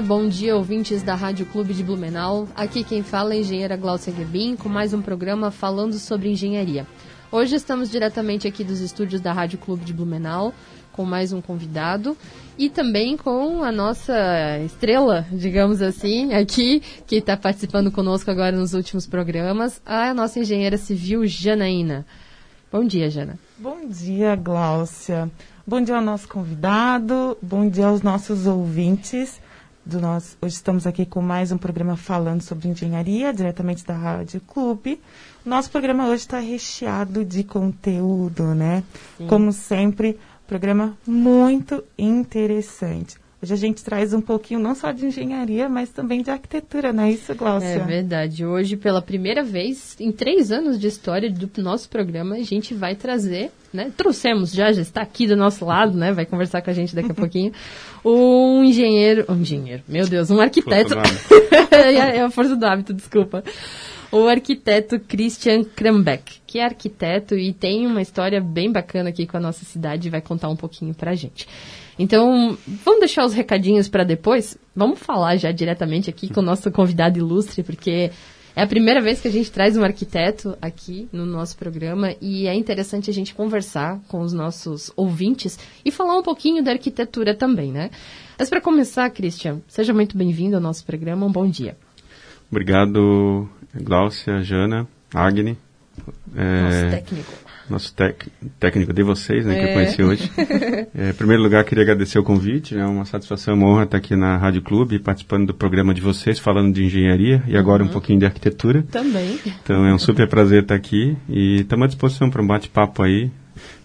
Bom dia, ouvintes da Rádio Clube de Blumenau. Aqui quem fala é a engenheira Glaucia Gebin, com mais um programa falando sobre engenharia. Hoje estamos diretamente aqui dos estúdios da Rádio Clube de Blumenau, com mais um convidado e também com a nossa estrela, digamos assim, aqui, que está participando conosco agora nos últimos programas, a nossa engenheira civil Janaína. Bom dia, Jana. Bom dia, Gláucia. Bom dia ao nosso convidado, bom dia aos nossos ouvintes do nosso. Hoje estamos aqui com mais um programa falando sobre engenharia, diretamente da Rádio Clube. Nosso programa hoje está recheado de conteúdo, né? Sim. Como sempre, programa muito interessante. Hoje a gente traz um pouquinho não só de engenharia, mas também de arquitetura, não é isso, Glaucia? É verdade. Hoje, pela primeira vez, em três anos de história do nosso programa, a gente vai trazer, né? Trouxemos já, já está aqui do nosso lado, né? Vai conversar com a gente daqui a pouquinho. Um engenheiro. Um engenheiro, meu Deus, um arquiteto. é a força do hábito, desculpa o arquiteto Christian Krambeck, que é arquiteto e tem uma história bem bacana aqui com a nossa cidade e vai contar um pouquinho pra gente. Então, vamos deixar os recadinhos para depois? Vamos falar já diretamente aqui com o nosso convidado ilustre, porque é a primeira vez que a gente traz um arquiteto aqui no nosso programa e é interessante a gente conversar com os nossos ouvintes e falar um pouquinho da arquitetura também, né? Mas para começar, Christian, seja muito bem-vindo ao nosso programa. Um bom dia. Obrigado, Gláucia, Jana, Agni. É... Nosso técnico nosso tec, técnico de vocês, né, é. que eu é. conheci hoje. é, em primeiro lugar, queria agradecer o convite, é uma satisfação, uma honra estar aqui na Rádio Clube, participando do programa de vocês, falando de engenharia e agora uhum. um pouquinho de arquitetura. Também. Então é um super prazer estar aqui e estamos à disposição para um bate-papo aí.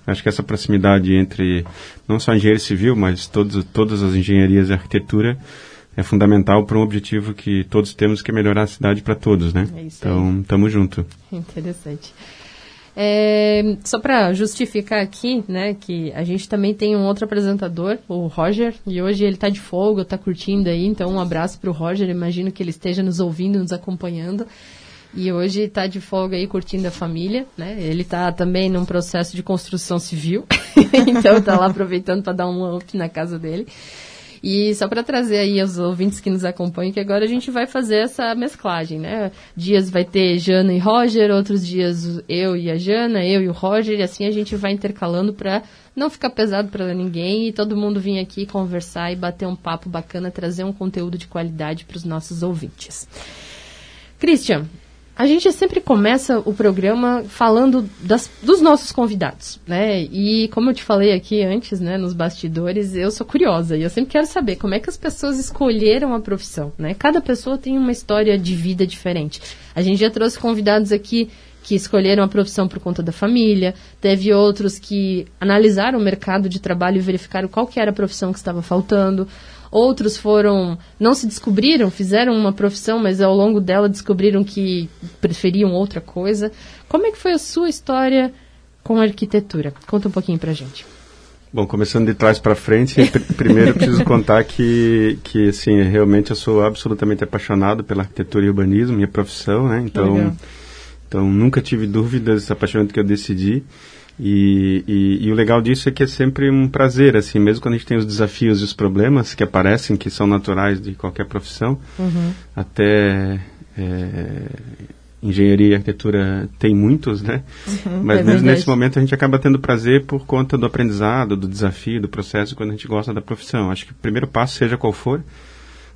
Acho que essa proximidade entre não só engenharia civil, mas todos, todas as engenharias e arquitetura é fundamental para um objetivo que todos temos, que é melhorar a cidade para todos, né? É então, estamos junto. Interessante. É, só para justificar aqui, né, que a gente também tem um outro apresentador, o Roger, e hoje ele está de folga, está curtindo aí, então um abraço para o Roger, imagino que ele esteja nos ouvindo, nos acompanhando. E hoje está de folga aí curtindo a família, né? Ele está também num processo de construção civil, então está lá aproveitando para dar um up na casa dele. E só para trazer aí aos ouvintes que nos acompanham, que agora a gente vai fazer essa mesclagem, né? Dias vai ter Jana e Roger, outros dias eu e a Jana, eu e o Roger, e assim a gente vai intercalando para não ficar pesado para ninguém e todo mundo vir aqui conversar e bater um papo bacana, trazer um conteúdo de qualidade para os nossos ouvintes. Christian, a gente sempre começa o programa falando das, dos nossos convidados, né? E como eu te falei aqui antes, né, nos bastidores, eu sou curiosa e eu sempre quero saber como é que as pessoas escolheram a profissão, né? Cada pessoa tem uma história de vida diferente. A gente já trouxe convidados aqui que escolheram a profissão por conta da família, teve outros que analisaram o mercado de trabalho e verificaram qual que era a profissão que estava faltando. Outros foram, não se descobriram, fizeram uma profissão, mas ao longo dela descobriram que preferiam outra coisa. Como é que foi a sua história com a arquitetura? Conta um pouquinho pra gente. Bom, começando de trás para frente, primeiro preciso contar que, que assim, realmente eu sou absolutamente apaixonado pela arquitetura e urbanismo, minha profissão, né? Então, então nunca tive dúvidas a partir que eu decidi. E, e, e, o legal disso é que é sempre um prazer, assim, mesmo quando a gente tem os desafios e os problemas que aparecem, que são naturais de qualquer profissão, uhum. até é, engenharia e arquitetura tem muitos, né? Uhum, Mas é mesmo nesse momento a gente acaba tendo prazer por conta do aprendizado, do desafio, do processo, quando a gente gosta da profissão. Acho que o primeiro passo, seja qual for,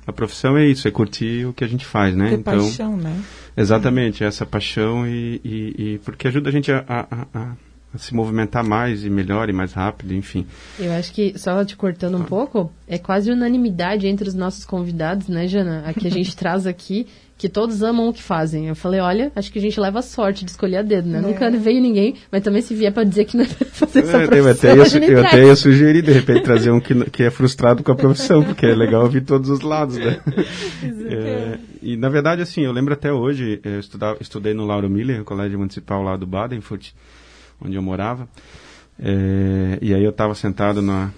a profissão é isso, é curtir o que a gente faz, né? Ter então, paixão, né? Exatamente, essa paixão e, e, e, porque ajuda a gente a, a, a se movimentar mais e melhor e mais rápido, enfim. Eu acho que, só te cortando um pouco, é quase unanimidade entre os nossos convidados, né, Jana? A que a gente traz aqui, que todos amam o que fazem. Eu falei, olha, acho que a gente leva a sorte de escolher a dedo, né? É. Nunca veio ninguém, mas também se vier para dizer que não é fazer essa é, profissão, eu até, ia, eu até ia sugerir, de repente, trazer um que, que é frustrado com a profissão, porque é legal ouvir todos os lados, né? é, e, na verdade, assim, eu lembro até hoje, eu estudava, estudei no Lauro Miller, no colégio municipal lá do Badenfurt, onde eu morava, é, e aí eu estava sentado na,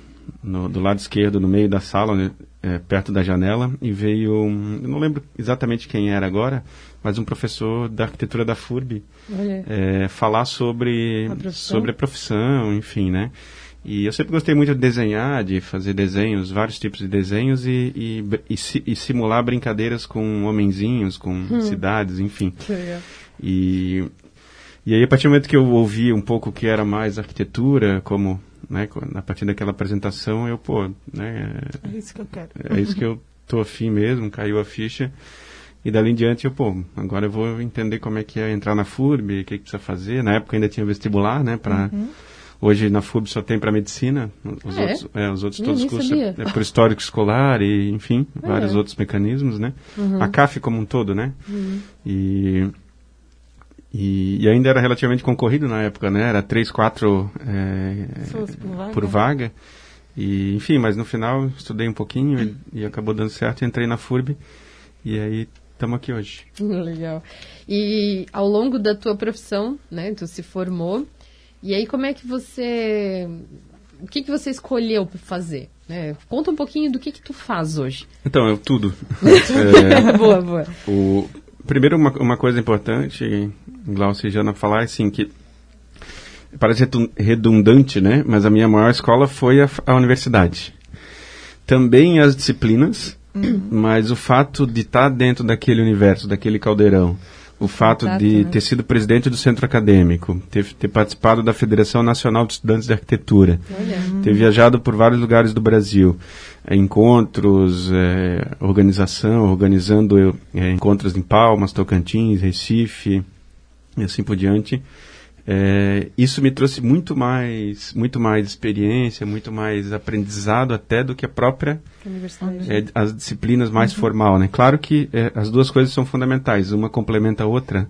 no, do lado esquerdo, no meio da sala, né, é, perto da janela, e veio, um, eu não lembro exatamente quem era agora, mas um professor da arquitetura da FURB é, falar sobre a, sobre a profissão, enfim, né? E eu sempre gostei muito de desenhar, de fazer desenhos, vários tipos de desenhos e, e, e, e simular brincadeiras com homenzinhos, com hum. cidades, enfim. E, e aí, a partir do momento que eu ouvi um pouco o que era mais arquitetura, como né, a partir daquela apresentação, eu, pô, né, é isso que eu quero. É isso que eu tô afim mesmo, caiu a ficha. E dali em diante eu, pô, agora eu vou entender como é que é entrar na FURB, o que, que precisa fazer. Na época ainda tinha vestibular, né, para uhum. Hoje na FURB só tem para medicina, os, é? outros, é, os outros todos os cursos é, é por histórico escolar e, enfim, é. vários outros mecanismos, né? Uhum. A CAF como um todo, né? Uhum. E e, e, ainda era relativamente concorrido na época, né? Era três, quatro é, por, vaga. por, vaga. E, enfim, mas no final estudei um pouquinho e, e acabou dando certo. Entrei na FURB e aí estamos aqui hoje. Legal. E ao longo da tua profissão, né? Tu se formou. E aí como é que você... O que, que você escolheu para fazer? É, conta um pouquinho do que, que tu faz hoje. Então, eu tudo. é, boa, boa. O, primeiro, uma, uma coisa importante, Glaucia e Jana falar, assim, que parece redundante, né? Mas a minha maior escola foi a, a universidade. Também as disciplinas, uhum. mas o fato de estar dentro daquele universo, daquele caldeirão, o fato Exato, de né? ter sido presidente do centro acadêmico, ter, ter, participado da Federação Nacional de Estudantes de Arquitetura, Olha. ter viajado por vários lugares do Brasil, é, encontros, é, organização, organizando é, encontros em Palmas, Tocantins, Recife e assim por diante. É, isso me trouxe muito mais, muito mais experiência, muito mais aprendizado até do que a própria é, as disciplinas mais uhum. formal, né? Claro que é, as duas coisas são fundamentais, uma complementa a outra,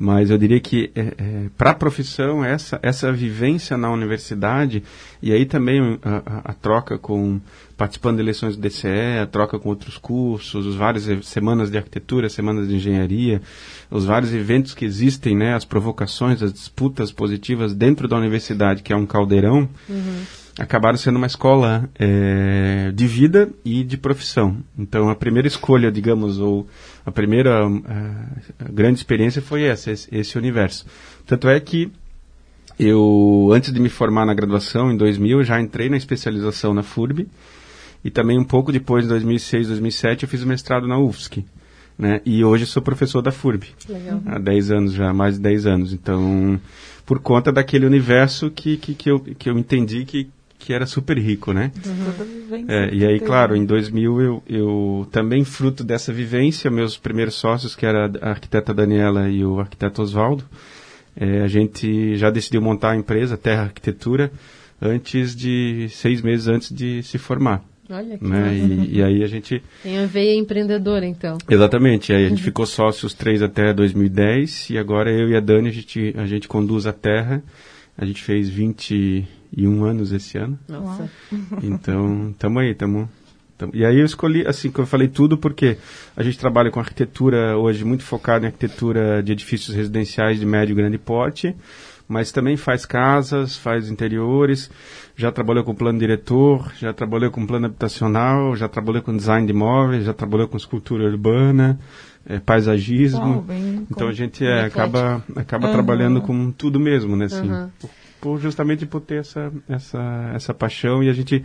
mas eu diria que é, é, para a profissão essa essa vivência na universidade e aí também a, a, a, troca com participando de eleições do DCE, a troca com outros cursos, os várias semanas de arquitetura, semanas de engenharia, os vários eventos que existem, né, as provocações, as disputas positivas dentro da universidade, que é um caldeirão. Uhum acabaram sendo uma escola é, de vida e de profissão. Então, a primeira escolha, digamos, ou a primeira a, a grande experiência foi essa, esse, esse, universo. Tanto é que eu, antes de me formar na graduação, em 2000, já entrei na especialização na FURB e também um pouco depois, em 2006, 2007, eu fiz o mestrado na UFSC. Né? E hoje sou professor da FURB. Legal. Há 10 anos já, mais de 10 anos. Então, por conta daquele universo que, que, que, eu, que eu entendi que, que era super rico, né? Uhum. É, e aí, claro, em 2000 eu, eu também fruto dessa vivência, meus primeiros sócios, que era a arquiteta Daniela e o arquiteto Oswaldo, é, a gente já decidiu montar a empresa Terra Arquitetura antes de seis meses antes de se formar. Olha que né? E, e, aí a gente tem a veia empreendedora, então. Exatamente. Aí a gente ficou sócios três até 2010 e agora eu e a Dani a gente a gente conduz a Terra. A gente fez 20 e um anos esse ano. Nossa. Então, tamo aí, tamo, tamo. E aí eu escolhi, assim, que eu falei tudo porque a gente trabalha com arquitetura hoje muito focado em arquitetura de edifícios residenciais de médio e grande porte, mas também faz casas, faz interiores, já trabalhou com plano diretor, já trabalhou com plano habitacional, já trabalhou com design de imóveis, já trabalhou com escultura urbana, é, paisagismo. então a gente é, acaba, acaba uhum. trabalhando com tudo mesmo, né? Assim, uhum por justamente por ter essa, essa, essa paixão e a gente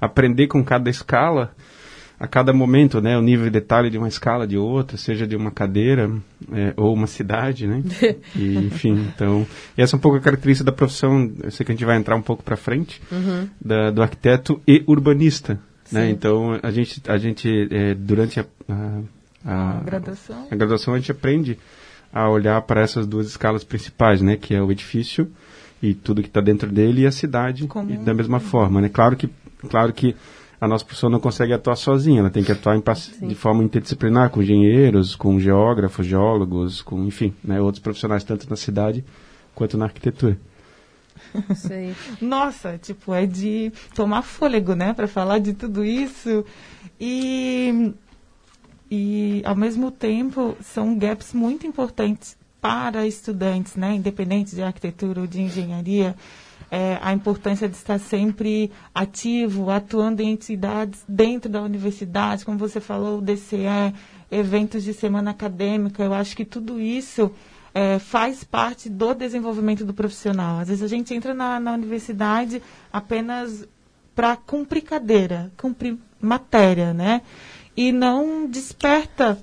aprender com cada escala, a cada momento, né, o nível de detalhe de uma escala de outra, seja de uma cadeira é, ou uma cidade, né? E, enfim, então, essa é um pouco a característica da profissão, eu sei que a gente vai entrar um pouco para frente, uhum. da, do arquiteto e urbanista, né? Então, a gente, a gente é, durante a, a, a, a, graduação. a graduação a gente aprende a olhar para essas duas escalas principais, né, que é o edifício e tudo que está dentro dele e a cidade e da mesma forma, né? Claro que, claro que a nossa profissão não consegue atuar sozinha, ela tem que atuar de forma interdisciplinar com engenheiros, com geógrafos, geólogos, com enfim, né, outros profissionais tanto na cidade quanto na arquitetura. Sei. Nossa, tipo, é de tomar fôlego, né, para falar de tudo isso. E, e, ao mesmo tempo, são gaps muito importantes para estudantes, né, independentes de arquitetura ou de engenharia. É, a importância de estar sempre ativo, atuando em entidades dentro da universidade, como você falou, o DCE, eventos de semana acadêmica. Eu acho que tudo isso é, faz parte do desenvolvimento do profissional. Às vezes a gente entra na, na universidade apenas para cumprir cadeira, cumprir matéria, né? E não desperta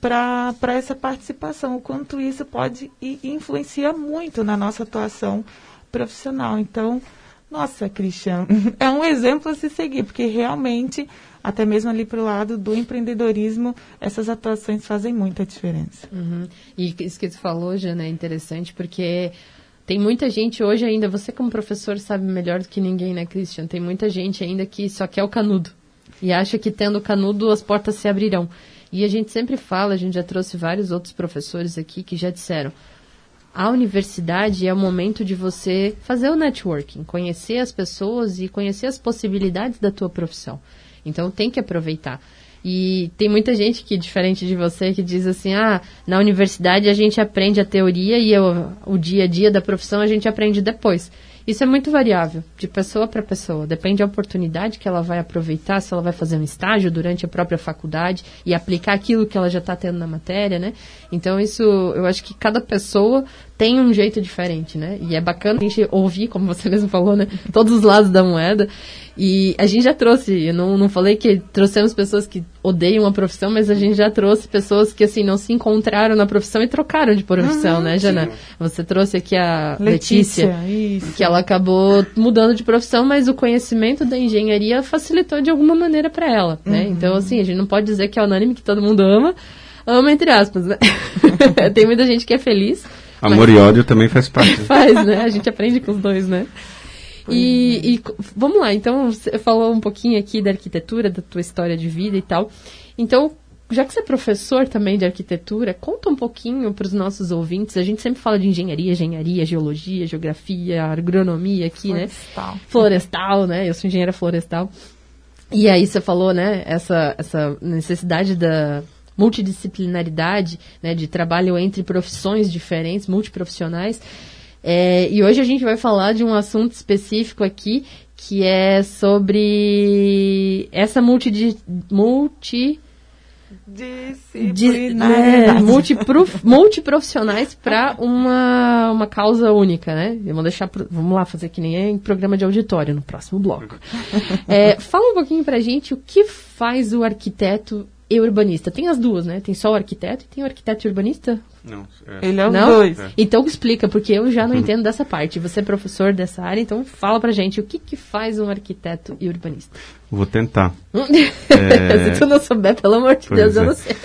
para essa participação, o quanto isso pode e influencia muito na nossa atuação profissional. Então, nossa, Cristian, é um exemplo a se seguir, porque realmente até mesmo ali para o lado do empreendedorismo, essas atuações fazem muita diferença. Uhum. E isso que você falou, Jana, é interessante, porque tem muita gente hoje ainda, você como professor sabe melhor do que ninguém, né, Christian? Tem muita gente ainda que só quer o canudo. E acha que tendo o canudo as portas se abrirão. E a gente sempre fala, a gente já trouxe vários outros professores aqui que já disseram, a universidade é o momento de você fazer o networking, conhecer as pessoas e conhecer as possibilidades da tua profissão. Então tem que aproveitar. E tem muita gente que, diferente de você, que diz assim: ah, na universidade a gente aprende a teoria e eu, o dia a dia da profissão a gente aprende depois. Isso é muito variável, de pessoa para pessoa. Depende da oportunidade que ela vai aproveitar, se ela vai fazer um estágio durante a própria faculdade e aplicar aquilo que ela já está tendo na matéria, né? Então, isso, eu acho que cada pessoa tem um jeito diferente, né? E é bacana a gente ouvir, como você mesmo falou, né? Todos os lados da moeda. E a gente já trouxe, eu não, não falei que trouxemos pessoas que odeiam a profissão, mas a gente já trouxe pessoas que, assim, não se encontraram na profissão e trocaram de profissão, uhum, né, Jana? Sim. Você trouxe aqui a Letícia, Letícia que ela acabou mudando de profissão, mas o conhecimento da engenharia facilitou de alguma maneira para ela, né? Uhum. Então, assim, a gente não pode dizer que é unânime, que todo mundo ama, ama entre aspas, né? Tem muita gente que é feliz. Amor mas... e ódio também faz parte. faz, né? A gente aprende com os dois, né? E, e, vamos lá, então você falou um pouquinho aqui da arquitetura, da tua história de vida e tal. Então, já que você é professor também de arquitetura, conta um pouquinho para os nossos ouvintes. A gente sempre fala de engenharia, engenharia, geologia, geografia, agronomia aqui, florestal. né? Florestal, né? Eu sou engenheira florestal. E aí você falou, né, essa, essa necessidade da multidisciplinaridade, né, de trabalho entre profissões diferentes, multiprofissionais. É, e hoje a gente vai falar de um assunto específico aqui, que é sobre essa multi... multi Disciplinaridade. É, multiprof, multiprofissionais para uma, uma causa única, né? Vamos deixar, vamos lá fazer que nem é em programa de auditório no próximo bloco. É, fala um pouquinho para gente o que faz o arquiteto e urbanista. Tem as duas, né? Tem só o arquiteto e tem o arquiteto e urbanista? Não. É. Ele é os não? dois. É. Então explica, porque eu já não entendo dessa parte. Você é professor dessa área, então fala pra gente o que, que faz um arquiteto e urbanista. Vou tentar. é... Se tu não souber, pelo amor de pois Deus, eu é. não sei.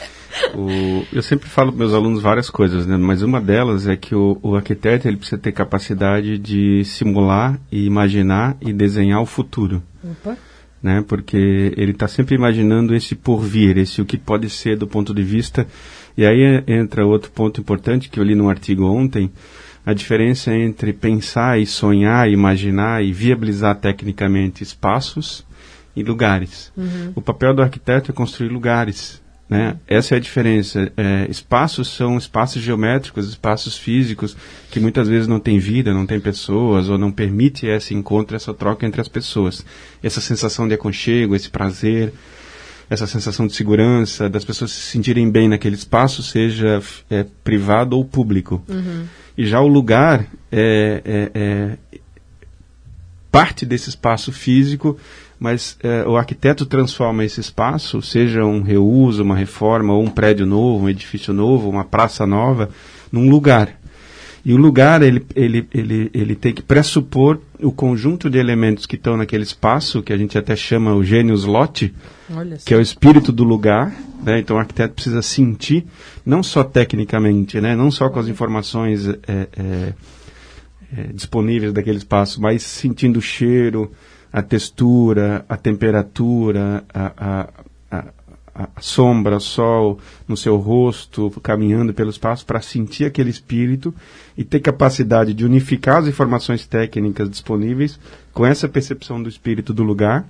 O, eu sempre falo para meus alunos várias coisas, né? mas uma delas é que o, o, arquiteto ele precisa ter capacidade de simular e imaginar e desenhar o futuro. Opa né? Porque ele está sempre imaginando esse porvir, esse o que pode ser do ponto de vista. E aí entra outro ponto importante que eu li num artigo ontem, a diferença entre pensar e sonhar, imaginar e viabilizar tecnicamente espaços e lugares. Uhum. O papel do arquiteto é construir lugares, né? Essa é a diferença. É, espaços são espaços geométricos, espaços físicos, que muitas vezes não têm vida, não tem pessoas, ou não permite esse encontro, essa troca entre as pessoas. Essa sensação de aconchego, esse prazer, essa sensação de segurança, das pessoas se sentirem bem naquele espaço, seja é, privado ou público. Uhum. E já o lugar é, é, é parte desse espaço físico mas é, o arquiteto transforma esse espaço, seja um reuso, uma reforma, ou um prédio novo, um edifício novo, uma praça nova, num lugar. E o lugar, ele, ele, ele, ele tem que pressupor o conjunto de elementos que estão naquele espaço, que a gente até chama o gênios lote, que é o espírito do lugar. Né? Então o arquiteto precisa sentir, não só tecnicamente, né? não só com as informações é, é, é, disponíveis daquele espaço, mas sentindo o cheiro, a textura, a temperatura, a, a, a, a sombra, sol no seu rosto, caminhando pelo espaço, para sentir aquele espírito e ter capacidade de unificar as informações técnicas disponíveis com essa percepção do espírito do lugar.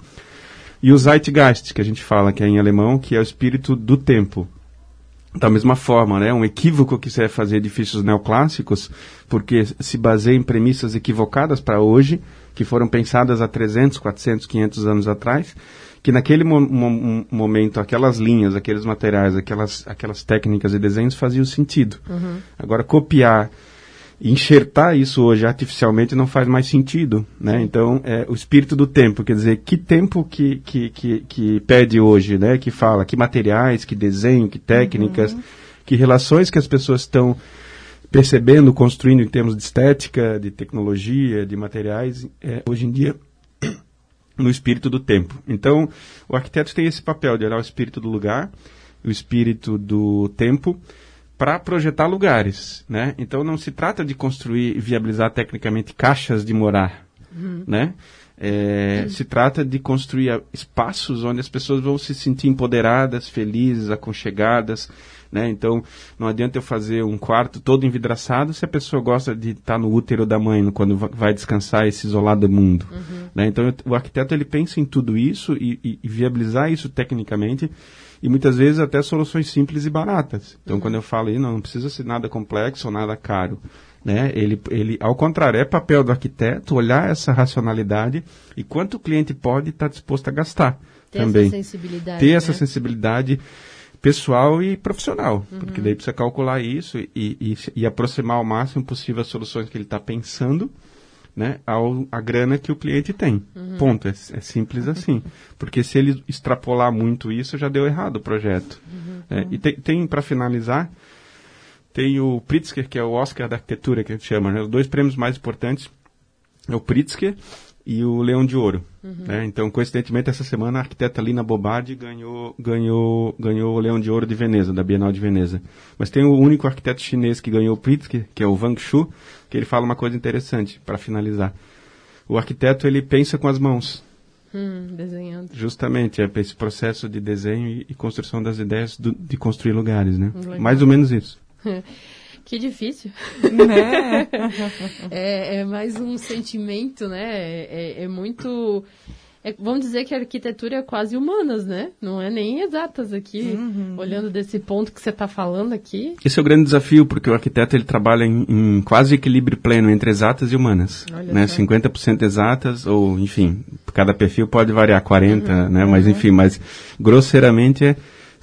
E o Zeitgeist, que a gente fala, que é em alemão, que é o espírito do tempo da mesma forma, né? Um equívoco que vai fazer edifícios neoclássicos, porque se baseia em premissas equivocadas para hoje, que foram pensadas há 300, 400, 500 anos atrás, que naquele mo mo momento aquelas linhas, aqueles materiais, aquelas, aquelas técnicas e desenhos faziam sentido. Uhum. Agora, copiar enxertar isso hoje artificialmente não faz mais sentido, né? Então, é, o espírito do tempo, quer dizer, que tempo que, que, que, que pede hoje, né? Que fala, que materiais, que desenho, que técnicas, uhum. que relações que as pessoas estão percebendo, construindo em termos de estética, de tecnologia, de materiais, é, hoje em dia no espírito do tempo. Então, o arquiteto tem esse papel de olhar o espírito do lugar, o espírito do tempo, para projetar lugares, né? Então não se trata de construir e viabilizar tecnicamente caixas de morar, uhum. né? É, uhum. Se trata de construir espaços onde as pessoas vão se sentir empoderadas, felizes, aconchegadas, né? Então não adianta eu fazer um quarto todo envidraçado se a pessoa gosta de estar no útero da mãe quando vai descansar e se isolar do mundo, uhum. né? Então o arquiteto ele pensa em tudo isso e, e, e viabilizar isso tecnicamente e muitas vezes até soluções simples e baratas. Então, uhum. quando eu falo aí, não, não precisa ser nada complexo ou nada caro. Né? Ele, ele, ao contrário, é papel do arquiteto olhar essa racionalidade e quanto o cliente pode estar tá disposto a gastar ter também. Essa sensibilidade, Ter né? essa sensibilidade pessoal e profissional, uhum. porque daí precisa calcular isso e, e, e aproximar ao máximo possível as soluções que ele está pensando né, ao, a grana que o cliente tem. Uhum. Ponto. É, é, simples assim. Porque se ele extrapolar muito isso, já deu errado o projeto. Uhum. É, e tem, tem para finalizar, tem o Pritzker, que é o Oscar da arquitetura, que a gente chama. Né, os dois prêmios mais importantes é o Pritzker e o Leão de Ouro. Uhum. Né? Então, coincidentemente, essa semana a arquiteta Lina Bobardi ganhou, ganhou, ganhou o Leão de Ouro de Veneza, da Bienal de Veneza. Mas tem o único arquiteto chinês que ganhou o Pritzker, que é o Wang Shu, que ele fala uma coisa interessante, para finalizar. O arquiteto, ele pensa com as mãos. Hum, desenhando. Justamente, é esse processo de desenho e, e construção das ideias do, de construir lugares, né? Mais ou menos isso. Que difícil. Né? é, é, mais um sentimento, né? É, é muito. É, vamos dizer que a arquitetura é quase humanas, né? Não é nem exatas aqui, uhum. olhando desse ponto que você está falando aqui. Esse é o grande desafio, porque o arquiteto ele trabalha em, em quase equilíbrio pleno entre exatas e humanas. Olha né? 50% exatas, ou enfim, cada perfil pode variar 40%, uhum. né? Mas uhum. enfim, mas grosseiramente é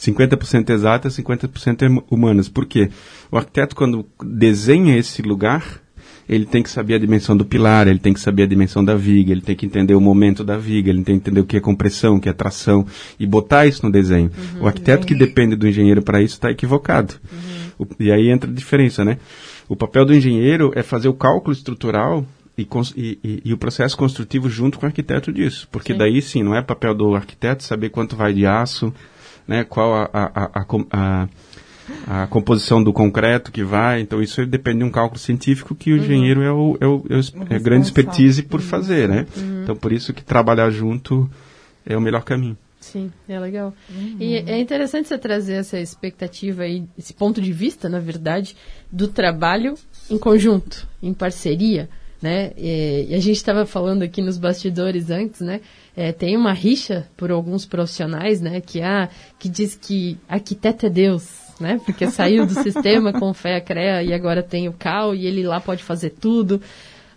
50% exatas, 50% é humanas. Por quê? O arquiteto, quando desenha esse lugar, ele tem que saber a dimensão do pilar, ele tem que saber a dimensão da viga, ele tem que entender o momento da viga, ele tem que entender o que é compressão, o que é tração, e botar isso no desenho. Uhum, o arquiteto que depende do engenheiro para isso está equivocado. Uhum. O, e aí entra a diferença, né? O papel do engenheiro é fazer o cálculo estrutural e, e, e, o processo construtivo junto com o arquiteto disso. Porque sim. daí sim, não é papel do arquiteto saber quanto vai de aço, né, qual a, a, a, a, composição do concreto que vai. Então, isso depende de um cálculo científico que o uhum. engenheiro é, o, é, o, é, o, é a grande expertise por fazer. Né? Uhum. Então, por isso que trabalhar junto é o melhor caminho. Sim, é legal. Uhum. E é interessante você trazer essa expectativa aí, esse ponto de vista, na verdade, do trabalho em conjunto, em parceria, né? E, e a gente estava falando aqui nos bastidores antes, né? É, tem uma rixa por alguns profissionais, né, que, ah, que diz que arquiteto é Deus, né, porque saiu do sistema com fé a CREA e agora tem o CAL e ele lá pode fazer tudo.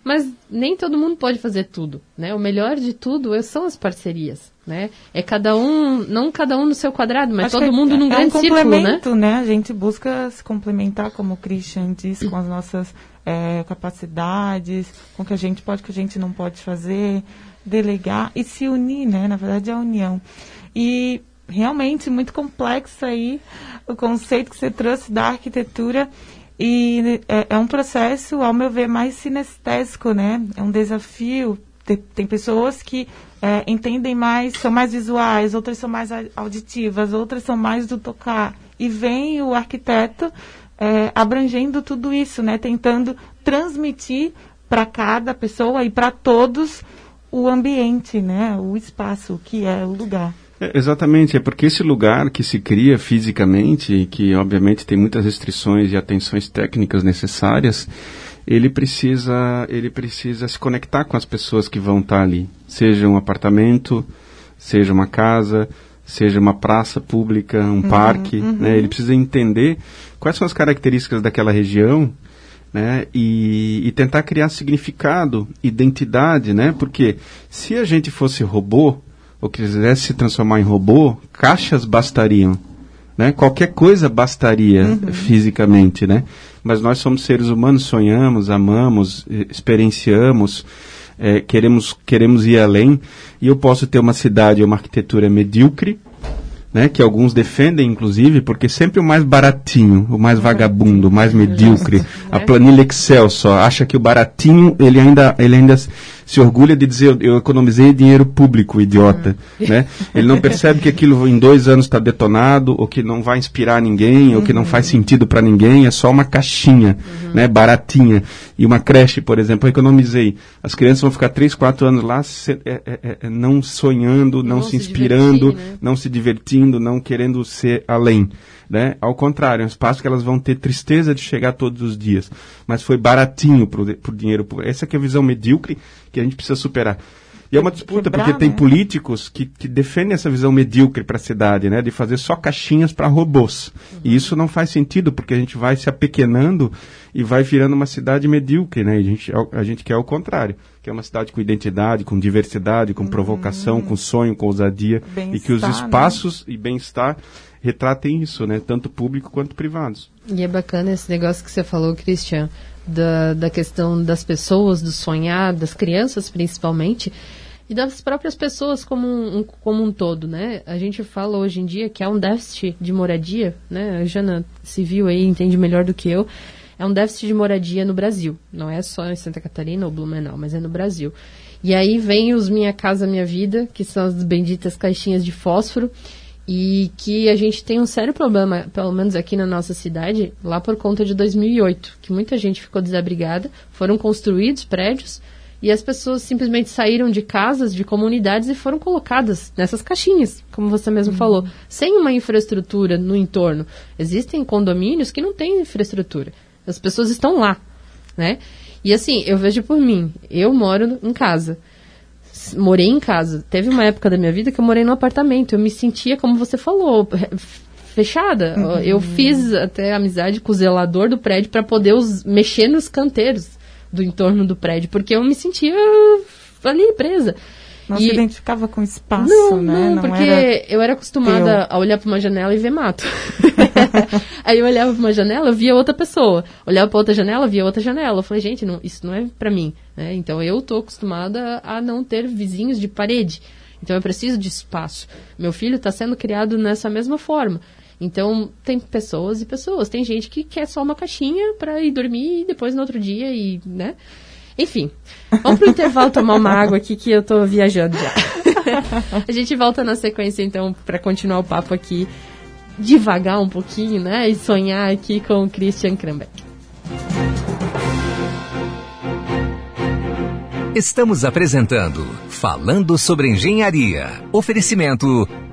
Mas nem todo mundo pode fazer tudo, né? O melhor de tudo é, são as parcerias, né? É cada um, não cada um no seu quadrado, mas Acho todo mundo é, num é grande um círculo, né? né? A gente busca se complementar, como o Christian disse, com as nossas é, capacidades, com o que a gente pode, o que a gente não pode fazer delegar e se unir, né? Na verdade, é a união. E realmente muito complexo aí o conceito que você trouxe da arquitetura e é, é um processo, ao meu ver, mais sinestésico, né? É um desafio. Tem, tem pessoas que é, entendem mais, são mais visuais, outras são mais auditivas, outras são mais do tocar. E vem o arquiteto é, abrangendo tudo isso, né? Tentando transmitir para cada pessoa e para todos o ambiente, né? O espaço, que é o lugar. É, exatamente, é porque esse lugar que se cria fisicamente, que obviamente tem muitas restrições e atenções técnicas necessárias, ele precisa, ele precisa se conectar com as pessoas que vão estar ali, seja um apartamento, seja uma casa, seja uma praça pública, um uhum, parque, uhum. Né? ele precisa entender quais são as características daquela região né? E, e, tentar criar significado, identidade, né? Porque se a gente fosse robô, ou quisesse se transformar em robô, caixas bastariam, né? Qualquer coisa bastaria uhum. fisicamente, né? Mas nós somos seres humanos, sonhamos, amamos, experienciamos, é, queremos, queremos ir além. E eu posso ter uma cidade, uma arquitetura medíocre, né, que alguns defendem, inclusive, porque sempre o mais baratinho, o mais vagabundo, o mais medíocre, a planilha Excel só, acha que o baratinho, ele ainda, ele ainda se orgulha de dizer eu, economizei dinheiro público, idiota. Uhum. Né? Ele não percebe que aquilo em dois anos está detonado, ou que não vai inspirar ninguém, uhum. ou que não faz sentido para ninguém, é só uma caixinha, uhum. né, baratinha. E uma creche, por exemplo, eu economizei. As crianças vão ficar três, quatro anos lá se, é, é, é, não sonhando, não, não se, se inspirando, né? não se divertindo, não querendo ser além. Né? Ao contrário, é um espaço que elas vão ter tristeza de chegar todos os dias. Mas foi baratinho para o dinheiro. Essa é a visão medíocre que a gente precisa superar. E é uma disputa, Quebrar, porque tem né? políticos que, que defendem essa visão medíocre para a cidade, né? De fazer só caixinhas para robôs. Uhum. E isso não faz sentido, porque a gente vai se apequenando e vai virando uma cidade medíocre, né? E a gente, a gente quer o contrário. Que é uma cidade com identidade, com diversidade, com uhum. provocação, com sonho, com ousadia. E que os né? espaços né? e bem-estar retratem isso, né? Tanto público quanto privados. E é bacana esse negócio que você falou, Christian, da, da questão das pessoas, do sonhar, das crianças principalmente, e das próprias pessoas como um, como um todo, né? A gente fala hoje em dia que há um déficit de moradia, né? A Jana Civil aí entende melhor do que eu. É um déficit de moradia no Brasil. Não é só em Santa Catarina ou Blumenau, mas é no Brasil. E aí vem os Minha Casa Minha Vida, que são as benditas caixinhas de fósforo, e que a gente tem um sério problema, pelo menos aqui na nossa cidade, lá por conta de 2008, que muita gente ficou desabrigada, foram construídos prédios e as pessoas simplesmente saíram de casas, de comunidades e foram colocadas nessas caixinhas, como você mesmo uhum. falou, sem uma infraestrutura no entorno. Existem condomínios que não têm infraestrutura. As pessoas estão lá, né? E assim, eu vejo por mim, eu moro em casa morei em casa. Teve uma época da minha vida que eu morei num apartamento. Eu me sentia, como você falou, fechada. Uhum. Eu fiz até amizade com o zelador do prédio para poder os, mexer nos canteiros do entorno do prédio, porque eu me sentia ali presa. Não e... se identificava com espaço, não, né? Não, não porque era eu era acostumada teu. a olhar para uma janela e ver mato. Aí eu olhava para uma janela, via outra pessoa. Olhava para outra janela, via outra janela. Eu falei, gente, não, isso não é para mim. Né? Então eu tô acostumada a não ter vizinhos de parede. Então eu preciso de espaço. Meu filho está sendo criado nessa mesma forma. Então, tem pessoas e pessoas. Tem gente que quer só uma caixinha para ir dormir e depois no outro dia e, né? Enfim, vamos pro intervalo tomar uma água aqui que eu tô viajando já. a gente volta na sequência então para continuar o papo aqui devagar um pouquinho, né? E sonhar aqui com o Christian Krambeck. Estamos apresentando Falando sobre Engenharia. Oferecimento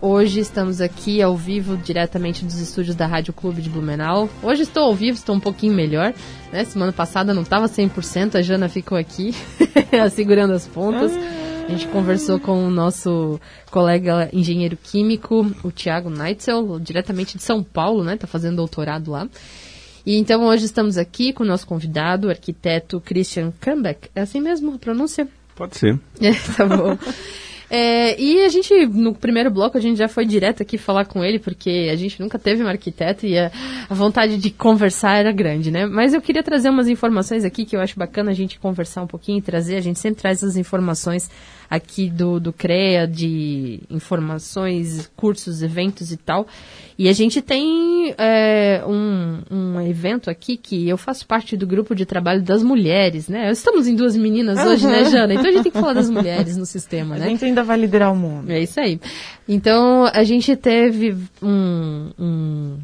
Hoje estamos aqui ao vivo, diretamente dos estúdios da Rádio Clube de Blumenau. Hoje estou ao vivo, estou um pouquinho melhor. Né? Semana passada não estava 100%, a Jana ficou aqui, segurando as pontas. A gente conversou com o nosso colega engenheiro químico, o Thiago Neitzel, diretamente de São Paulo, né? Está fazendo doutorado lá. E então hoje estamos aqui com o nosso convidado, o arquiteto Christian Krambeck. É assim mesmo a pronúncia? Pode ser. É, tá bom. É, e a gente, no primeiro bloco, a gente já foi direto aqui falar com ele, porque a gente nunca teve um arquiteto e a, a vontade de conversar era grande, né? Mas eu queria trazer umas informações aqui que eu acho bacana a gente conversar um pouquinho e trazer. A gente sempre traz essas informações aqui do, do CREA, de informações, cursos, eventos e tal. E a gente tem é, um, um evento aqui que eu faço parte do grupo de trabalho das mulheres, né? Estamos em duas meninas uhum. hoje, né, Jana? Então a gente tem que falar das mulheres no sistema, né? A gente ainda vai liderar o mundo. É isso aí. Então a gente teve um, um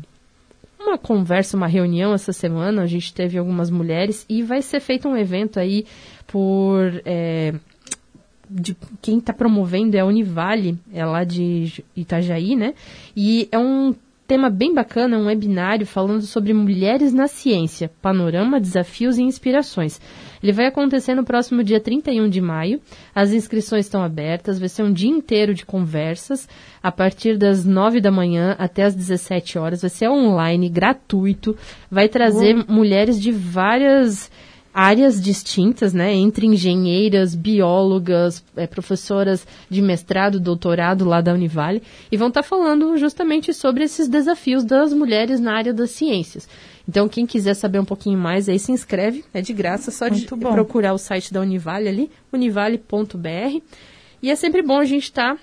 uma conversa, uma reunião essa semana, a gente teve algumas mulheres e vai ser feito um evento aí por é, de quem está promovendo é a Univale, é lá de Itajaí, né? E é um tema bem bacana, um webinário falando sobre mulheres na ciência, panorama, desafios e inspirações. Ele vai acontecer no próximo dia 31 de maio. As inscrições estão abertas, vai ser um dia inteiro de conversas, a partir das 9 da manhã até as 17 horas. Vai ser online, gratuito. Vai trazer Uou. mulheres de várias áreas distintas, né, entre engenheiras, biólogas, é, professoras de mestrado, doutorado lá da Univale, e vão estar tá falando justamente sobre esses desafios das mulheres na área das ciências. Então, quem quiser saber um pouquinho mais, aí se inscreve, é de graça, só Muito de bom. procurar o site da Univale ali, univale.br. E é sempre bom a gente estar tá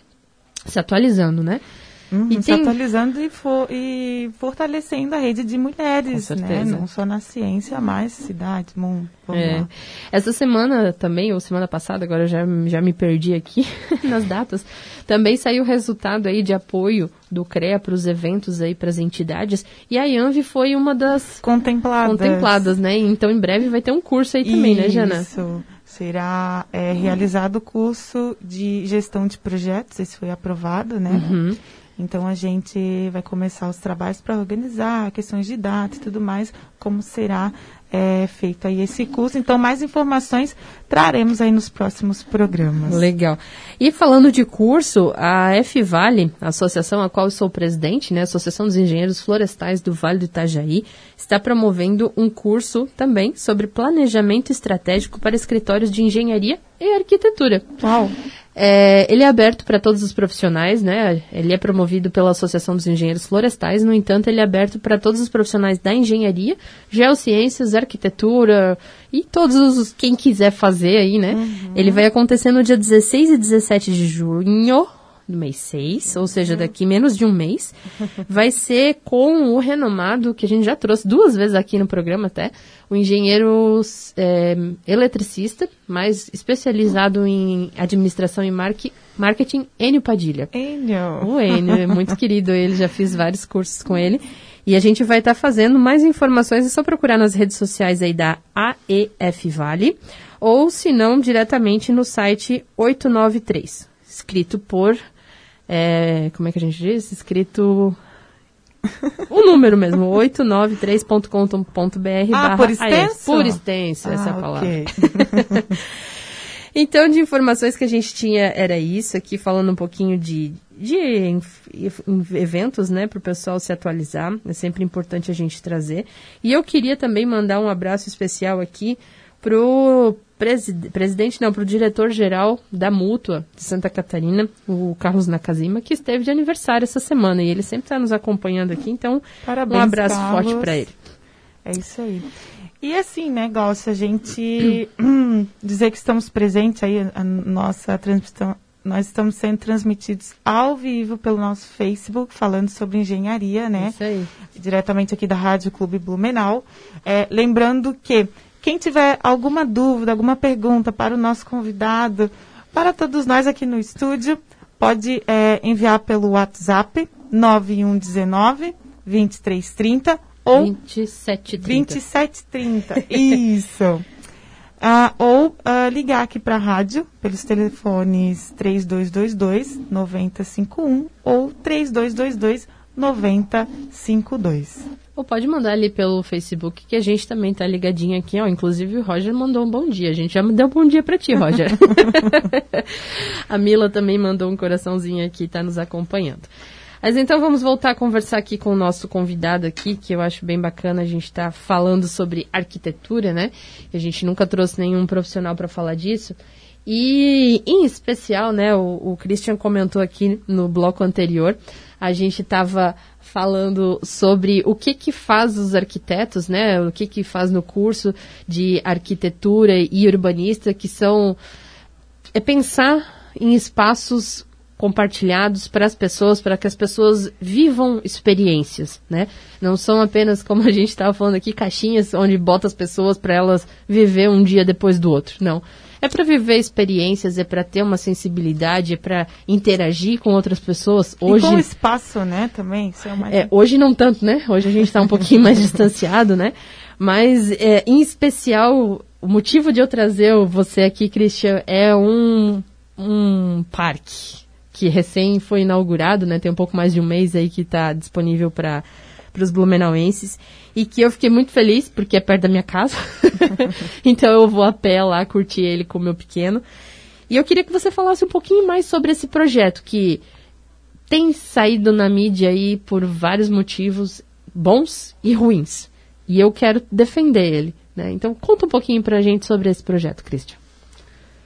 se atualizando, né? Uhum, e se tem... atualizando e, for, e, fortalecendo a rede de mulheres, né? Não só na ciência, mas cidade, mundo. É. Essa semana também, ou semana passada, agora já, já me perdi aqui nas datas, também saiu o resultado aí de apoio do CREA para os eventos aí para as entidades. E a IANV foi uma das contempladas. contempladas, né? Então em breve vai ter um curso aí também, Isso. né, Jana? Isso. Será é, realizado o curso de gestão de projetos, esse foi aprovado, né? Uhum. Então a gente vai começar os trabalhos para organizar questões de data e tudo mais, como será é, feito aí esse curso. Então, mais informações traremos aí nos próximos programas. Legal. E falando de curso, a F-Vale, associação a qual eu sou presidente, né, Associação dos Engenheiros Florestais do Vale do Itajaí, está promovendo um curso também sobre planejamento estratégico para escritórios de engenharia e arquitetura. Uau! É, ele é aberto para todos os profissionais, né? Ele é promovido pela Associação dos Engenheiros Florestais, no entanto, ele é aberto para todos os profissionais da engenharia, geociências, arquitetura e todos os quem quiser fazer aí, né? Uhum. Ele vai acontecer no dia 16 e 17 de junho do mês 6, ou seja, daqui menos de um mês, vai ser com o renomado, que a gente já trouxe duas vezes aqui no programa até, o engenheiro é, eletricista, mais especializado em administração e marketing, Enio Padilha. Enio! O Enio, é muito querido ele, já fiz vários cursos com ele. E a gente vai estar tá fazendo mais informações, é só procurar nas redes sociais aí da AEF Vale, ou se não, diretamente no site 893, escrito por é, como é que a gente diz? Escrito o número mesmo, 893.com.br ah, por extenso? por extenso, ah, essa é a ah, palavra. Okay. então, de informações que a gente tinha era isso aqui, falando um pouquinho de, de eventos, né, para o pessoal se atualizar. É sempre importante a gente trazer. E eu queria também mandar um abraço especial aqui pro presid presidente, não, para o diretor-geral da Mútua de Santa Catarina, o Carlos Nakazima, que esteve de aniversário essa semana e ele sempre está nos acompanhando aqui, então Parabéns, um abraço Carlos. forte para ele. É isso aí. E assim, né, a gente dizer que estamos presentes aí, a nossa transmissão, nós estamos sendo transmitidos ao vivo pelo nosso Facebook, falando sobre engenharia, né? Isso aí. Diretamente aqui da Rádio Clube Blumenau. É, lembrando que quem tiver alguma dúvida, alguma pergunta para o nosso convidado, para todos nós aqui no estúdio, pode é, enviar pelo WhatsApp 9119 2330 ou 2730. 2730. Isso. Ah, ou ah, ligar aqui para a rádio pelos telefones 3222 9051 ou 3222 9052. Ou pode mandar ali pelo Facebook, que a gente também tá ligadinho aqui, ó. Inclusive o Roger mandou um bom dia. A gente já deu um bom dia para ti, Roger. a Mila também mandou um coraçãozinho aqui, tá nos acompanhando. Mas então vamos voltar a conversar aqui com o nosso convidado aqui, que eu acho bem bacana a gente estar tá falando sobre arquitetura, né? A gente nunca trouxe nenhum profissional para falar disso. E, em especial, né, o, o Christian comentou aqui no bloco anterior, a gente estava falando sobre o que que faz os arquitetos, né, o que que faz no curso de arquitetura e urbanista, que são é pensar em espaços compartilhados para as pessoas, para que as pessoas vivam experiências, né? Não são apenas, como a gente estava falando aqui, caixinhas onde bota as pessoas para elas viver um dia depois do outro. Não. É para viver experiências, é para ter uma sensibilidade, é para interagir com outras pessoas. Hoje, e com espaço, né, também. É, é hoje não tanto, né? Hoje a gente está um pouquinho mais distanciado, né? Mas, é, em especial, o motivo de eu trazer você aqui, Christian, é um, um parque que recém foi inaugurado, né? Tem um pouco mais de um mês aí que está disponível para os blumenauenses e que eu fiquei muito feliz porque é perto da minha casa. então eu vou a pé lá curtir ele com o meu pequeno. E eu queria que você falasse um pouquinho mais sobre esse projeto que tem saído na mídia aí por vários motivos bons e ruins. E eu quero defender ele. Né? Então conta um pouquinho pra gente sobre esse projeto, Christian.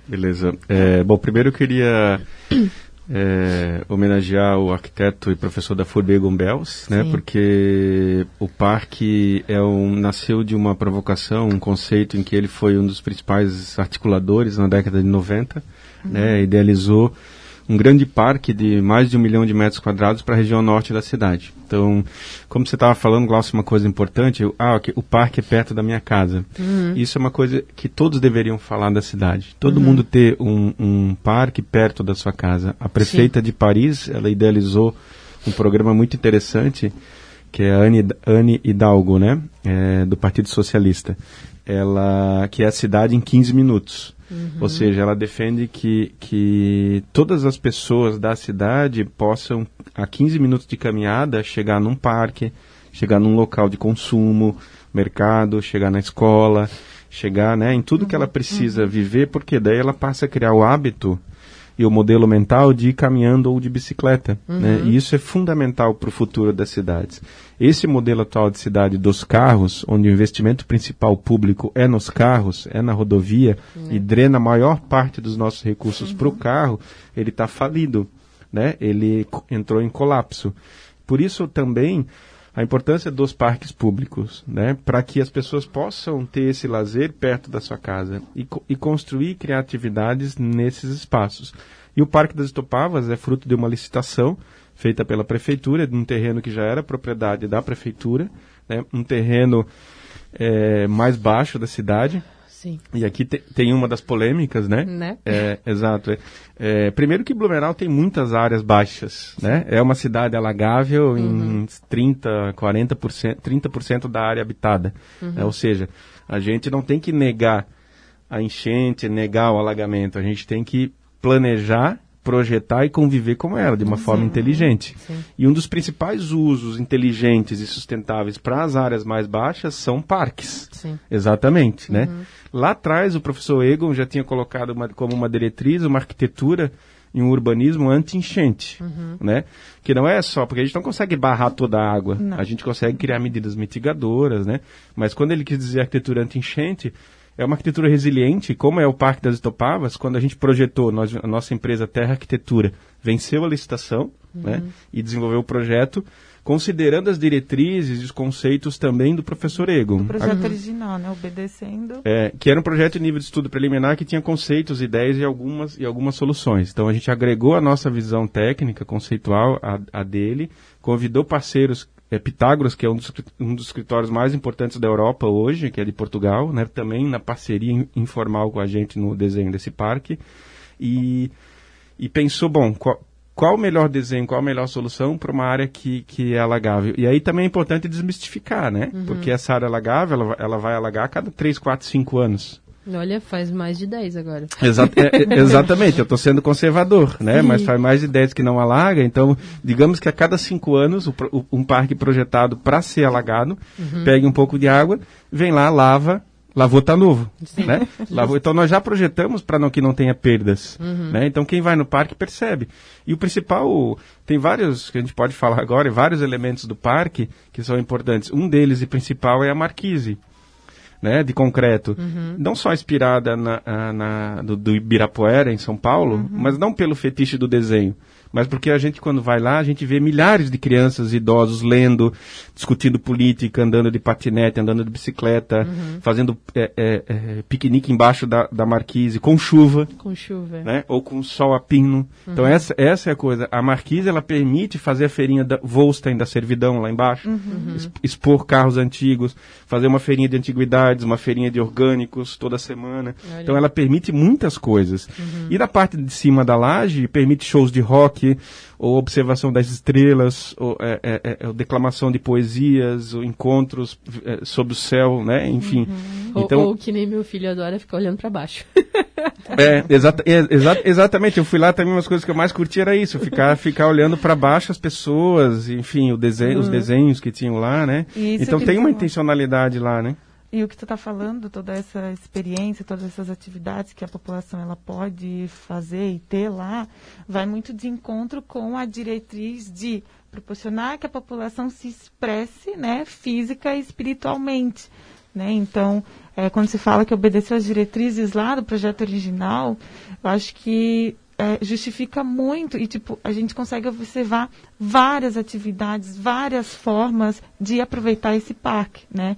Beleza. É, bom, primeiro eu queria é, homenagear o arquiteto e professor da FURB Egon Bells, né, porque o parque é um, nasceu de uma provocação, um conceito em que ele foi um dos principais articuladores na década de 90, uhum. né, idealizou um grande parque de mais de um milhão de metros quadrados para a região norte da cidade. Então, como você estava falando, Glaucio, uma coisa importante, ah, o parque é perto da minha casa. Uhum. Isso é uma coisa que todos deveriam falar da cidade. Todo uhum. mundo ter um, um, parque perto da sua casa. A prefeita Sim. de Paris, ela idealizou um programa muito interessante, que é a Anne, Anne Hidalgo, né, é, do Partido Socialista. Ela, que é a cidade em 15 minutos. Uhum. Ou seja, ela defende que, que todas as pessoas da cidade possam, a 15 minutos de caminhada, chegar num parque, chegar num local de consumo, mercado, chegar na escola, chegar né, em tudo que ela uhum. precisa uhum. viver, porque daí ela passa a criar o hábito e o modelo mental de ir caminhando ou de bicicleta. Né? Uhum. Né? E isso é fundamental para o futuro das cidades. Esse modelo atual de cidade dos carros, onde o investimento principal público é nos carros, é na rodovia, uhum. e drena a maior parte dos nossos recursos uhum. para o carro, ele está falido. Né? Ele entrou em colapso. Por isso também a importância dos parques públicos, né, para que as pessoas possam ter esse lazer perto da sua casa e, e construir criatividades nesses espaços. E o Parque das Estopavas é fruto de uma licitação feita pela prefeitura, de um terreno que já era propriedade da prefeitura, né, um terreno é, mais baixo da cidade, Sim. E aqui te, tem uma das polêmicas, né? né? É, exato. É, é, primeiro que Blumenau tem muitas áreas baixas, né? É uma cidade alagável uhum. em 30, 40%, 30% da área habitada. Uhum. É, ou seja, a gente não tem que negar a enchente, negar o alagamento. A gente tem que planejar projetar e conviver com ela de uma sim, forma inteligente. Sim. E um dos principais usos inteligentes e sustentáveis para as áreas mais baixas são parques. Sim. Exatamente, né? uhum. né? Lá atrás o professor Egon já tinha colocado uma, como uma diretriz uma arquitetura e um urbanismo anti-enchente, uhum. né? Que não é só, porque a gente não consegue barrar toda a água, não. a gente consegue criar medidas mitigadoras, né? Mas quando ele quis dizer arquitetura anti-enchente, é uma arquitetura resiliente, como é o Parque das Estopavas, quando a gente projetou, nós, a nossa empresa Terra Arquitetura venceu a licitação uhum. né, e desenvolveu o projeto, considerando as diretrizes e os conceitos também do professor Egon. O projeto original, né, obedecendo. É, que era um projeto de nível de estudo preliminar que tinha conceitos, ideias e algumas, e algumas soluções. Então a gente agregou a nossa visão técnica, conceitual, a, a dele, convidou parceiros é, Pitágoras, que é um dos, um dos escritórios mais importantes da Europa hoje, que é de Portugal, né, também na parceria informal com a gente no desenho desse parque, e, e pensou, bom, qual, qual o melhor desenho, qual a melhor solução para uma área que, que é alagável. E aí também é importante desmistificar, né? Uhum. Porque essa área alagável, ela, ela vai alagar a cada 3, 4, 5 anos. Olha, faz mais de 10 agora. Exa é, é, exatamente, eu estou sendo conservador, né? Sim. Mas faz mais de 10 que não alaga, então, digamos que a cada 5 anos, o, um parque projetado para ser alagado, uhum. pegue um pouco de água, vem lá, lava, lavou está novo, Sim. né? Lavou, então nós já projetamos para que não tenha perdas, uhum. né? Então quem vai no parque percebe. E o principal, tem vários que a gente pode falar agora, vários elementos do parque que são importantes. Um deles e principal é a marquise. né, de concreto, uhum. não só inspirada na, na do, do, Ibirapuera, em São Paulo, uhum. mas não pelo fetiche do desenho, mas porque a gente, quando vai lá, a gente vê milhares de crianças e idosos lendo, discutindo política, andando de patinete, andando de bicicleta, uhum. fazendo é, é, é, piquenique embaixo da, da marquise, com chuva. Com chuva. Né? Ou com sol a pino. Uhum. Então, essa, essa é a coisa. A marquise, ela permite fazer a feirinha da Volstein, da servidão, lá embaixo, uhum. expor carros antigos, fazer uma feirinha de antiguidades, uma feirinha de orgânicos toda semana. Olha. Então, ela permite muitas coisas. Uhum. E da parte de cima da laje, permite shows de rock, ou observação das estrelas, ou é, é, é, é declamação de poesias, ou encontros é, sob o céu, né? Enfim. Uhum. Então, ou, ou, que nem meu filho adora ficar olhando para baixo. é, exa exa exatamente. Eu fui lá também, umas coisas que eu mais curti era isso, ficar, ficar olhando para baixo as pessoas, enfim, o desenho, uhum. os desenhos que tinham lá, né? então tem uma intencionalidade lá, né? E o que tu está falando, toda essa experiência, todas essas atividades que a população ela pode fazer e ter lá, vai muito de encontro com a diretriz de proporcionar que a população se expresse, né, física e espiritualmente, né? Então, é, quando se fala que obedeceu às diretrizes lá do projeto original, eu acho que é, justifica muito e tipo a gente consegue observar várias atividades, várias formas de aproveitar esse parque, né?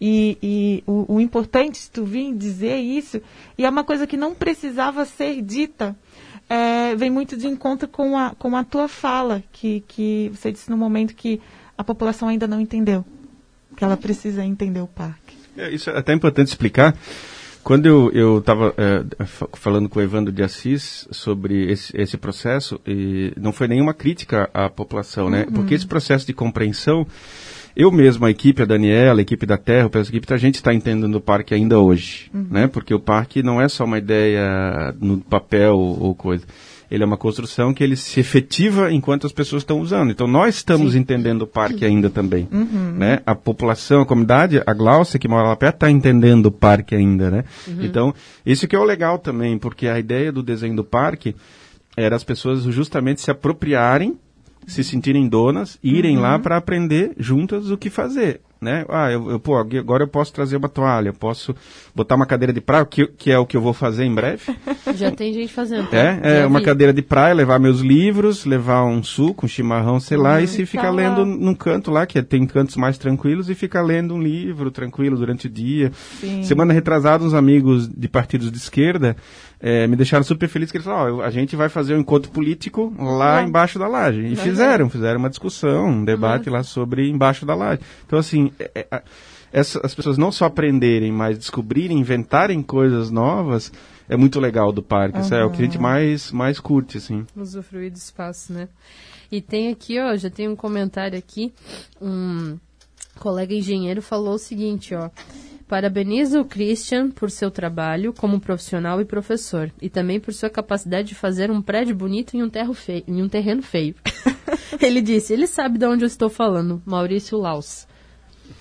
E, e o, o, importante, tu vir dizer isso, e é uma coisa que não precisava ser dita, é, vem muito de encontro com a, com a tua fala, que, que você disse no momento que a população ainda não entendeu, que ela precisa entender o parque. É, isso é até importante explicar. Quando eu estava é, falando com o Evandro de Assis sobre esse, esse processo, e não foi nenhuma crítica à população, né? Uhum. Porque esse processo de compreensão eu mesmo, a equipe, a Daniela, a equipe da Terra, a equipe, a gente está entendendo o parque ainda hoje, uhum. né? Porque o parque não é só uma ideia no papel ou coisa. Ele é uma construção que ele se efetiva enquanto as pessoas estão usando. Então nós estamos Sim. entendendo o parque ainda também, uhum. né? A população, a comunidade, a Glaucia que mora lá perto está entendendo o parque ainda, né? Uhum. Então isso que é o legal também, porque a ideia do desenho do parque era as pessoas justamente se apropriarem se sentirem donas, irem uhum. lá para aprender juntas o que fazer. Né? Ah, eu, eu, pô, agora eu posso trazer uma toalha, eu posso botar uma cadeira de praia, que, que é o que eu vou fazer em breve. Já tem gente fazendo. Tá? É, é uma vi. cadeira de praia, levar meus livros, levar um suco, um chimarrão, sei lá, e se uhum. ficar tá lendo num canto lá, que é, tem cantos mais tranquilos, e ficar lendo um livro tranquilo durante o dia. Sim. Semana retrasada, uns amigos de partidos de esquerda é, me deixaram super feliz que eles falaram, a gente vai fazer um encontro político lá é. embaixo da laje. E fizeram, fizeram uma discussão, um debate uhum. lá sobre embaixo da laje. Então, assim, é, é, essa, as pessoas não só aprenderem, mas descobrirem, inventarem coisas novas, é muito legal do parque. Uhum. Isso é o que a gente mais, mais curte, assim. Usufruir do espaço, né? E tem aqui, ó, já tem um comentário aqui, um colega engenheiro falou o seguinte, ó. Parabenizo o Christian por seu trabalho como profissional e professor, e também por sua capacidade de fazer um prédio bonito em um, feio, em um terreno feio. ele disse, ele sabe de onde eu estou falando, Maurício Laus.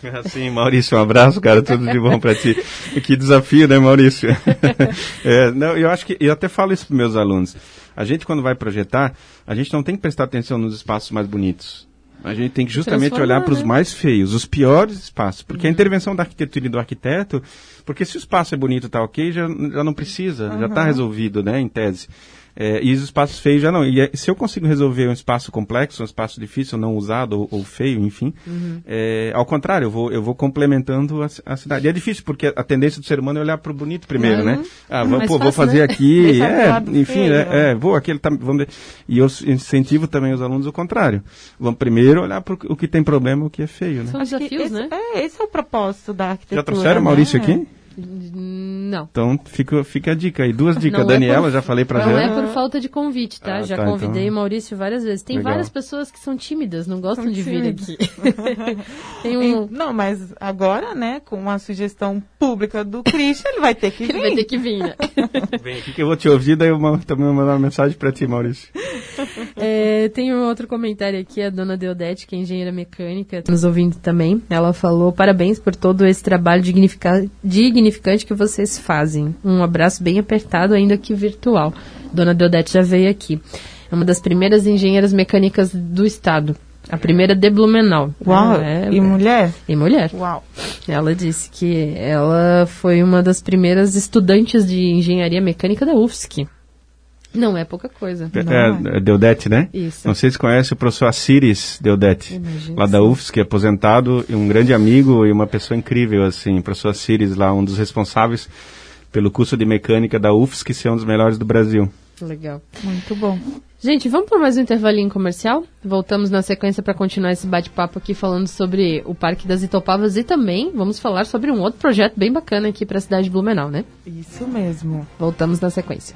Assim, Maurício, um abraço, cara, tudo de bom para ti. Que desafio, né, Maurício? é, não, eu acho que, eu até falo isso para meus alunos. A gente, quando vai projetar, a gente não tem que prestar atenção nos espaços mais bonitos. A gente tem que justamente olhar para os né? mais feios, os piores espaços. Porque uhum. a intervenção da arquitetura e do arquiteto, porque se o espaço é bonito e tá ok, já, já não precisa, uhum. já está resolvido, né, em tese. É, e os espaços feios já não. E é, se eu consigo resolver um espaço complexo, um espaço difícil, não usado ou, ou feio, enfim, uhum. é, ao contrário, eu vou, eu vou complementando a, a, cidade. E é difícil, porque a tendência do ser humano é olhar para o bonito primeiro, uhum. né? Ah, vamos, pô, fácil, vou fazer né? aqui, é, enfim, né? né? É, vou aquele, tá, vamos ver. E eu incentivo também os alunos o contrário. Vamos primeiro olhar para o que tem problema, o que é feio, né? São desafios, esse, né? É, esse é o propósito da arquitetura. Já trouxeram o Maurício né? aqui? Não. Então fica, fica a dica aí. Duas dicas. Não é Daniela, é por, já falei pra Não é por falta de convite, tá? Ah, já tá, convidei então... o Maurício várias vezes. Tem Legal. várias pessoas que são tímidas, não gostam são de vir aqui. Tem um... Não, mas agora, né, com uma sugestão pública do Christian, ele vai ter que vir. Ele vai ter que vir, né? Vem aqui que eu vou te ouvir, daí eu também vou mandar uma mensagem pra ti, Maurício. É, tem um outro comentário aqui, a dona Deodete, que é engenheira mecânica, tá nos ouvindo também. Ela falou, parabéns por todo esse trabalho dignificante que vocês fazem. Um abraço bem apertado, ainda que virtual. Dona Deodete já veio aqui. É uma das primeiras engenheiras mecânicas do estado. A primeira de Blumenau. Uau! É, e mulher? E mulher. Uau! Ela disse que ela foi uma das primeiras estudantes de engenharia mecânica da UFSC. Não é pouca coisa. É, é Deodete, né? Isso. Não sei se conhece o professor Assiris Deodete, Imagina lá da UFSC, aposentado, e um grande amigo e uma pessoa incrível, assim. O professor Assiris lá, um dos responsáveis pelo curso de mecânica da UFSC, ser um dos melhores do Brasil. Legal. Muito bom. Gente, vamos para mais um intervalinho comercial? Voltamos na sequência para continuar esse bate-papo aqui falando sobre o Parque das Itopavas e também vamos falar sobre um outro projeto bem bacana aqui para a cidade de Blumenau, né? Isso mesmo. Voltamos na sequência.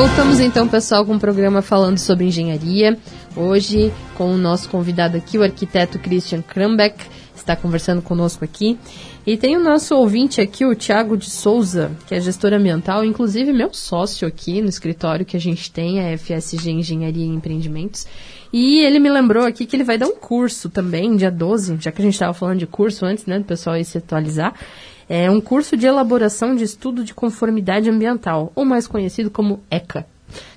Voltamos então, pessoal, com um programa falando sobre engenharia. Hoje, com o nosso convidado aqui, o arquiteto Christian Krambeck, está conversando conosco aqui. E tem o nosso ouvinte aqui, o Tiago de Souza, que é gestor ambiental, inclusive meu sócio aqui no escritório que a gente tem, a FSG Engenharia e Empreendimentos. E ele me lembrou aqui que ele vai dar um curso também, dia 12, já que a gente estava falando de curso antes, né, do pessoal aí se atualizar. É um curso de elaboração de estudo de conformidade ambiental, ou mais conhecido como ECA.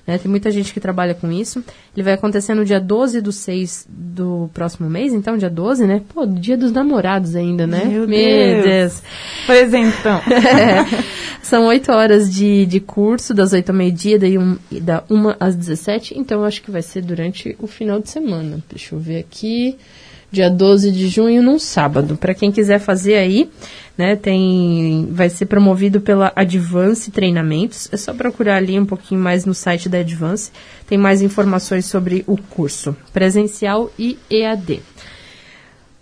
Né? Tem muita gente que trabalha com isso. Ele vai acontecer no dia 12 do 6 do próximo mês, então, dia 12, né? Pô, dia dos namorados ainda, né? Meu Deus. Deus. Presentão. É. São oito horas de, de curso, das 8 ao meio-dia, daí um, da 1 às 17. Então, acho que vai ser durante o final de semana. Deixa eu ver aqui. Dia 12 de junho, num sábado. Para quem quiser fazer aí, né? Tem, vai ser promovido pela Advance Treinamentos. É só procurar ali um pouquinho mais no site da Advance. Tem mais informações sobre o curso presencial e EAD.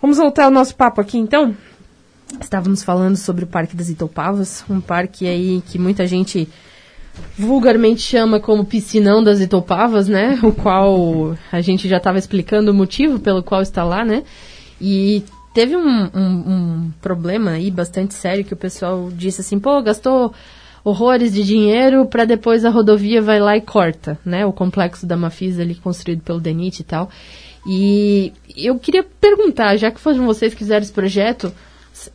Vamos voltar ao nosso papo aqui, então. Estávamos falando sobre o Parque das Itopavas, um parque aí que muita gente vulgarmente chama como piscinão das Itopavas, né? O qual a gente já estava explicando o motivo pelo qual está lá, né? E teve um, um, um, problema aí bastante sério que o pessoal disse assim, pô, gastou horrores de dinheiro para depois a rodovia vai lá e corta, né? O complexo da Mafisa ali construído pelo Denit e tal. E eu queria perguntar, já que foram vocês que fizeram esse projeto,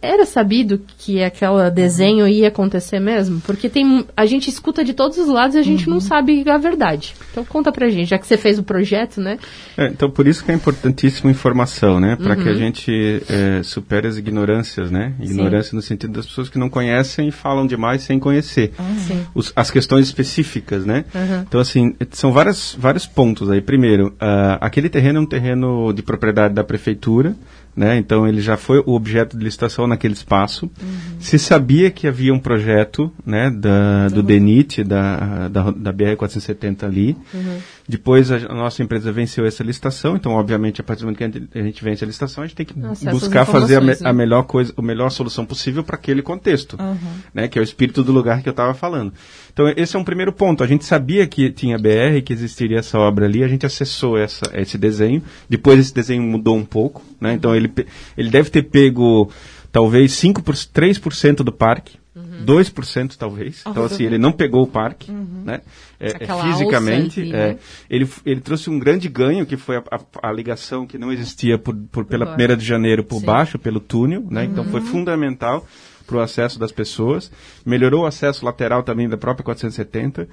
era sabido que aquele desenho ia acontecer mesmo? Porque tem a gente escuta de todos os lados e a gente uhum. não sabe a verdade. Então conta pra gente, já que você fez o projeto, né? É, então por isso que é importantíssima informação, né? Para uhum. que a uhum. gente é, supere as ignorâncias, né? Ignorância Sim. no sentido das pessoas que não conhecem e falam demais sem conhecer. Uhum. Os, as questões específicas, né? Então assim, são várias, vários pontos aí. Primeiro, uh, aquele terreno é um terreno de propriedade da prefeitura, né? Então ele já foi o objeto de licitação naquele espaço. Uhum. Se sabia que havia um projeto né, da, do uhum. DENIT, da, da, da BR-470 ali. Uhum. Depois a, a, nossa empresa venceu essa licitação, então obviamente a partir do momento que a gente, vence a licitação, a gente tem que Nossa, buscar fazer a, me, né? a, melhor coisa, a melhor solução possível para aquele contexto, uhum. né? Que é o espírito do lugar que eu estava falando. Então esse é um primeiro ponto. A gente sabia que tinha BR, que existiria essa obra ali, a gente acessou essa, esse desenho. Depois esse desenho mudou um pouco, né? Então ele, ele deve ter pego talvez 5 por, 3% do parque. Uhum. 2% talvez. então, assim, ele não pegou o parque, uhum. né? É, é fisicamente. É, né? ele, ele trouxe um grande ganho, que foi a, a, a ligação que não existia por, por pela 1 de janeiro por Sim. baixo, pelo túnel, né? Então, foi Uhum. fundamental para o acesso das pessoas. Melhorou o acesso lateral também da própria 470.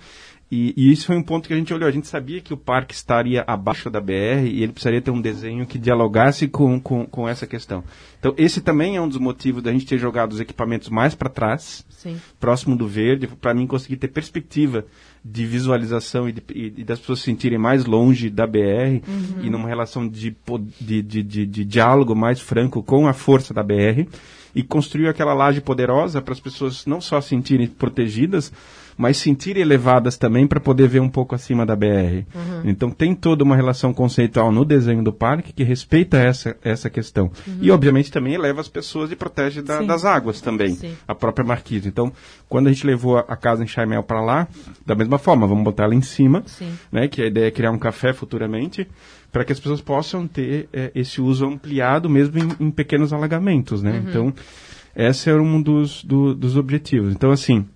E, e, isso foi um ponto que a gente olhou. A gente sabia que o parque estaria abaixo da BR e ele precisaria ter um desenho que dialogasse com, com, com essa questão. Então, esse também é um dos motivos da gente ter jogado os equipamentos mais para trás, Sim. próximo do verde, para mim conseguir ter perspectiva de visualização e, de, e, e, das pessoas se sentirem mais longe da BR uhum. e numa relação de, de, de, de, diálogo mais franco com a força da BR e construiu aquela laje poderosa para as pessoas não só se sentirem protegidas, mas sentirem elevadas também para poder ver um pouco acima da BR. Uhum. Então tem toda uma relação conceitual no desenho do parque que respeita essa, essa questão. Uhum. E obviamente também eleva as pessoas e protege da, das águas também, Sim. a própria marquise. Então, quando a gente levou a, a casa em Chaimel para lá, da mesma forma, vamos botar ela em cima, né, que a ideia é criar um café futuramente, para que as pessoas possam ter é, esse uso ampliado mesmo em, em pequenos alagamentos, né? Uhum. Então, esse é um dos, do, dos objetivos. Então, assim,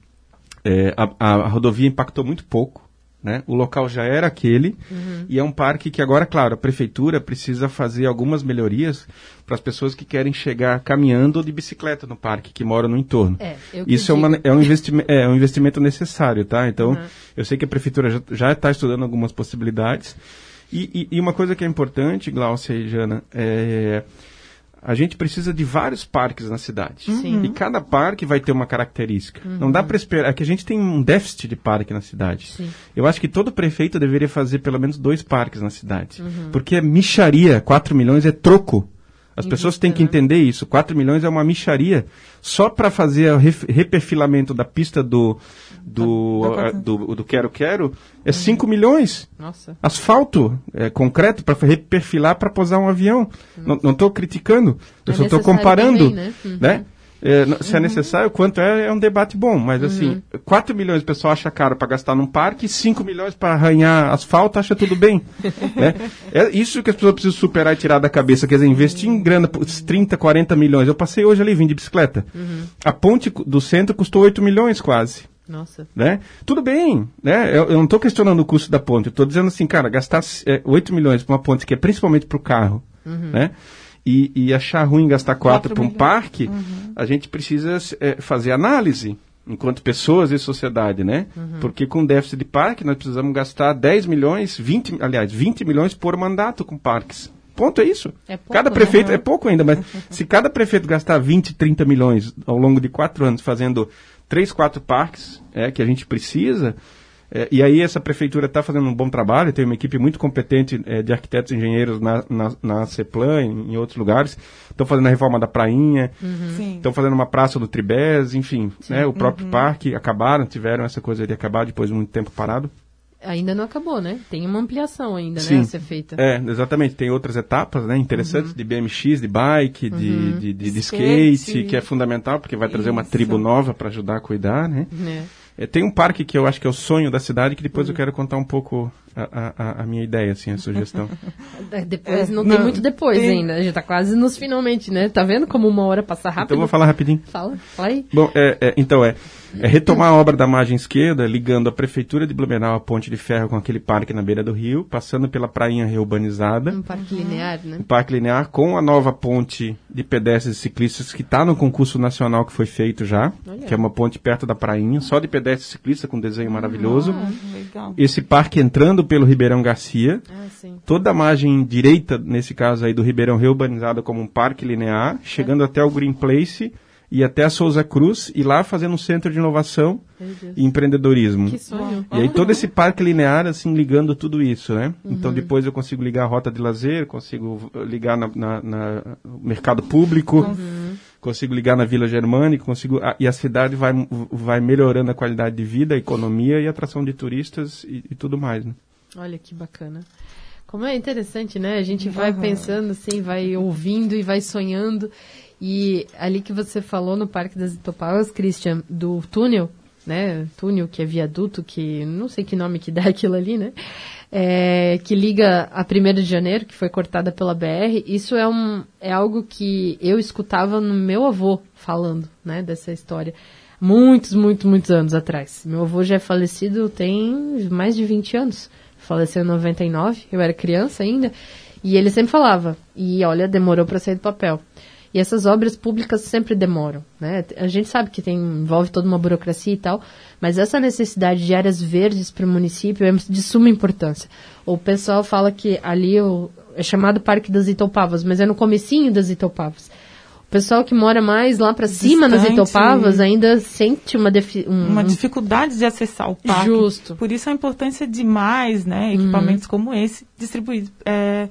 é, a, a, rodovia impactou muito pouco, né? O local já era aquele uhum. e é um parque que agora, claro, a prefeitura precisa fazer algumas melhorias para as pessoas que querem chegar caminhando ou de bicicleta no parque, que moram no entorno. É, Isso é, uma, é, um investimento, é um investimento necessário, tá? Então, uhum. eu sei que a prefeitura já está estudando algumas possibilidades. E, e, e, uma coisa que é importante, Glaucia e Jana, é a gente precisa de vários parques na cidade. Sim. E cada parque vai ter uma característica. Uhum. Não dá para esperar. É que a gente tem um déficit de parque na cidade. Sim. Eu acho que todo prefeito deveria fazer pelo menos dois parques na cidade. Uhum. Porque é micharia. 4 milhões é troco. As pessoas têm que né? entender isso. 4 milhões é uma micharia só para fazer o reperfilamento da pista do do, do, do Quero Quero é 5 uhum. milhões. Nossa. Asfalto, é, concreto, para reperfilar para posar um avião. Não estou criticando, eu é só estou comparando. Também, né? Uhum. né? É, se é uhum. necessário, quanto é, é um debate bom, mas assim, 4 uhum. milhões o pessoal acha caro para gastar num parque, 5 milhões para arranhar asfalto, acha tudo bem. né? É isso que as pessoas precisam superar e tirar da cabeça, quer dizer, investir em grana, 30, 40 milhões. Eu passei hoje ali, vim de bicicleta. Uhum. A ponte do centro custou 8 milhões quase. Nossa. Né? Tudo bem, né? Eu, eu não estou questionando o custo da ponte, eu estou dizendo assim, cara, gastar é, 8 milhões para uma ponte que é principalmente para o carro, uhum. né? E, e, achar ruim gastar 4 para um parque, uhum. a gente precisa é, fazer análise enquanto pessoas e sociedade, né? Uhum. Porque com déficit de parque nós precisamos gastar 10 milhões, 20, aliás, 20 milhões por mandato com parques. Ponto é isso. É pouco, cada prefeito, né? é pouco ainda, mas se cada prefeito gastar 20, 30 milhões ao longo de quatro anos fazendo três, quatro parques é, que a gente precisa. É, e aí essa prefeitura está fazendo um bom trabalho, tem uma equipe muito competente é, de arquitetos e engenheiros na, na, na CEPLAN, em, em outros lugares. Estão fazendo a reforma da Prainha, estão uhum. fazendo uma praça do Tribés, enfim. Né, o próprio uhum. parque acabaram, tiveram essa coisa de acabar depois de muito tempo parado. Ainda não acabou, né? Tem uma ampliação ainda, Sim. né, a ser feita. É, exatamente. Tem outras etapas, né, interessantes, uhum. de BMX, de bike, uhum. de, de, de, de skate, skate, que é fundamental, porque vai trazer Isso. uma tribo nova para ajudar a cuidar, né? É. É, tem um parque que eu acho que é o sonho da cidade, que depois uhum. eu quero contar um pouco a, a, a, minha ideia, assim, a sugestão. depois, não, não, tem muito depois tem... ainda, a gente tá quase nos finalmente, né? Tá vendo como uma hora passa rápido? Então vou falar rapidinho. Fala, fala aí. Bom, é, é, então é, é retomar a obra da margem esquerda, ligando a Prefeitura de Blumenau à Ponte de Ferro com aquele parque na beira do rio, passando pela prainha reurbanizada. Um parque linear, né? Um parque linear com a nova ponte de pedestres e ciclistas que está no concurso nacional que foi feito já, Olha. que é uma ponte perto da prainha, só de pedestres e ciclistas com desenho maravilhoso. Ah, Esse parque entrando pelo Ribeirão Garcia. Ah, toda a margem direita, nesse caso aí do Ribeirão reurbanizada como um parque linear, chegando até o Green Place e até a Souza Cruz e lá fazendo um centro de inovação e empreendedorismo. Que sonho. E aí todo esse parque linear, assim, ligando tudo isso, né? Uhum. Então depois eu consigo ligar a rota de lazer, consigo ligar na, na, na mercado público, uhum. consigo ligar na Vila Germânica, consigo... A, e a cidade vai, vai melhorando a qualidade de vida, a economia e a atração de turistas e, e tudo mais, né? Olha que bacana. Como é interessante, né? A gente vai uhum. pensando assim, vai ouvindo e vai sonhando. E ali que você falou no Parque das Itopauas, Christian, do túnel, né? Túnel que é viaduto, que não sei que nome que dá aquilo ali, né? É, que liga a 1 de janeiro, que foi cortada pela BR. Isso é, um, é algo que eu escutava no meu avô falando, né? Dessa história. Muitos, muitos, muitos anos atrás. Meu avô já é falecido tem mais de 20 anos. Faleceu em 99, eu era criança ainda. E ele sempre falava, e olha, demorou para sair do papel. E essas obras públicas sempre demoram, né? A gente sabe que tem, envolve toda uma burocracia e tal, mas essa necessidade de áreas verdes para o município é de suma importância. O pessoal fala que ali o, é chamado Parque das Itopavas, mas é no comecinho das Itopavas. O pessoal que mora mais lá para cima nas Itopavas ainda sente uma, um, uma dificuldade de acessar o parque. Justo. Por isso a importância de mais né, equipamentos uhum. como esse distribuídos. É,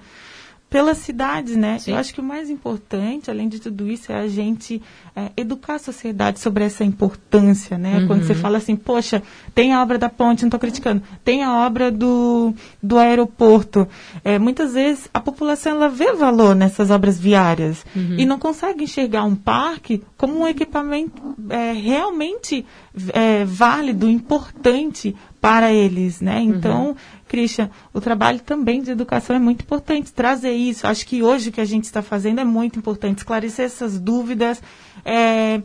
pela cidade, né? Sim. Eu acho que o mais importante, além de tudo isso, é a gente é, educar a sociedade sobre essa importância, né? Uhum. Quando você fala assim, poxa, tem a obra da ponte, não estou criticando, tem a obra do, do aeroporto. É, muitas vezes a população ela vê valor nessas obras viárias uhum. e não consegue enxergar um parque como um equipamento é, realmente é, válido, importante para eles, né? Então, uhum. Christian, o trabalho também de educação é muito importante. Trazer isso, acho que hoje o que a gente está fazendo é muito importante. Esclarecer essas dúvidas, é,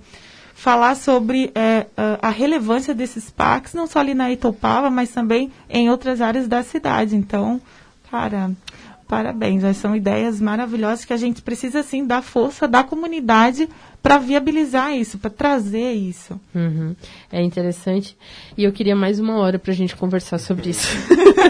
falar sobre é, a relevância desses parques, não só ali na Itopava, mas também em outras áreas da cidade. Então, cara, parabéns. São ideias maravilhosas que a gente precisa, sim, dar força da comunidade para viabilizar isso, para trazer isso. Uhum. É interessante. E eu queria mais uma hora para a gente conversar sobre isso.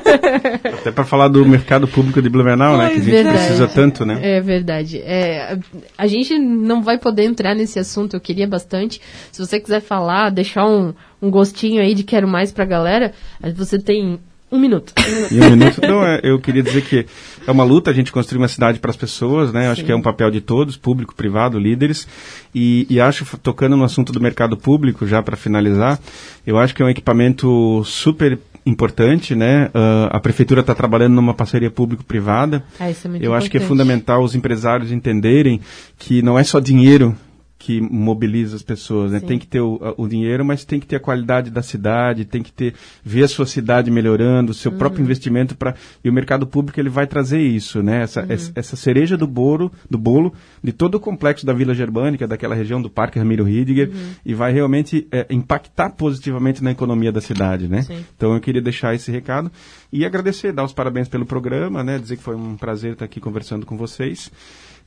Até para falar do mercado público de Blumenau, né? Que a gente verdade. precisa tanto, né? É verdade. É, a gente não vai poder entrar nesse assunto, eu queria bastante. Se você quiser falar, deixar um, um gostinho aí de quero mais para a galera, você tem um minuto. Um minuto, não, é, eu queria dizer que é uma luta a gente construir uma cidade para as pessoas, né? Acho que é um papel de todos, público, privado, líderes. E, e acho, tocando no assunto do mercado público, já para finalizar, eu acho que é um equipamento super importante, né? Uh, a prefeitura está trabalhando numa parceria público-privada. Ah, é eu importante. acho que é fundamental os empresários entenderem que não é só dinheiro que mobiliza as pessoas, né? Tem que ter o, o, dinheiro, mas tem que ter a qualidade da cidade, tem que ter ver a sua cidade melhorando, o seu uhum. próprio investimento para e o mercado público ele vai trazer isso, né? Essa, uhum. essa cereja do bolo, do bolo de todo o complexo da Vila Germânica, daquela região do Parque Ramiro Ridiger uhum. e vai realmente é, impactar positivamente na economia da cidade, né? Sim. Então eu queria deixar esse recado e agradecer, dar os parabéns pelo programa, né? Dizer que foi um prazer estar aqui conversando com vocês.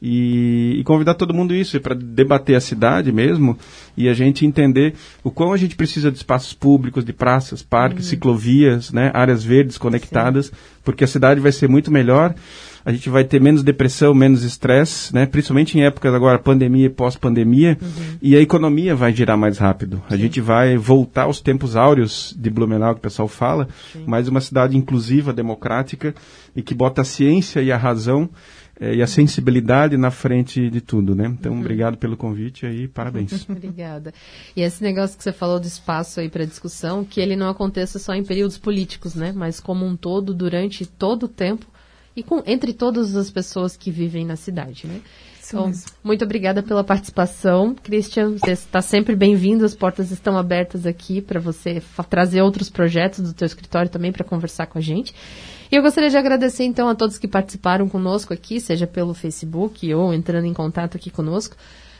E, e convidar todo mundo isso para debater a cidade mesmo e a gente entender o quão a gente precisa de espaços públicos, de praças, parques, uhum. ciclovias, né, áreas verdes conectadas, Sim. porque a cidade vai ser muito melhor. A gente vai ter menos depressão, menos estresse, né? principalmente em épocas agora pandemia e pós-pandemia, uhum. e a economia vai girar mais rápido. Sim. A gente vai voltar aos tempos áureos de Blumenau, que o pessoal fala, Sim. mas uma cidade inclusiva, democrática e que bota a ciência e a razão e a sensibilidade na frente de tudo, né? Então, uhum. obrigado pelo convite aí, parabéns. Obrigada. E esse negócio que você falou do espaço aí para discussão, que ele não aconteça só em períodos políticos, né? Mas como um todo, durante todo o tempo e com, entre todas as pessoas que vivem na cidade, né? Então, muito obrigada pela participação. Christian, você está sempre bem-vindo. As portas estão abertas aqui para você trazer outros projetos do teu escritório também para conversar com a gente. E eu gostaria de agradecer então a todos que participaram conosco aqui, seja pelo Facebook ou entrando em contato aqui conosco.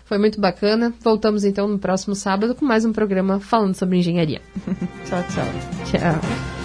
Foi muito bacana. Voltamos então no próximo sábado com mais um programa falando sobre engenharia. tchau, tchau. Tchau.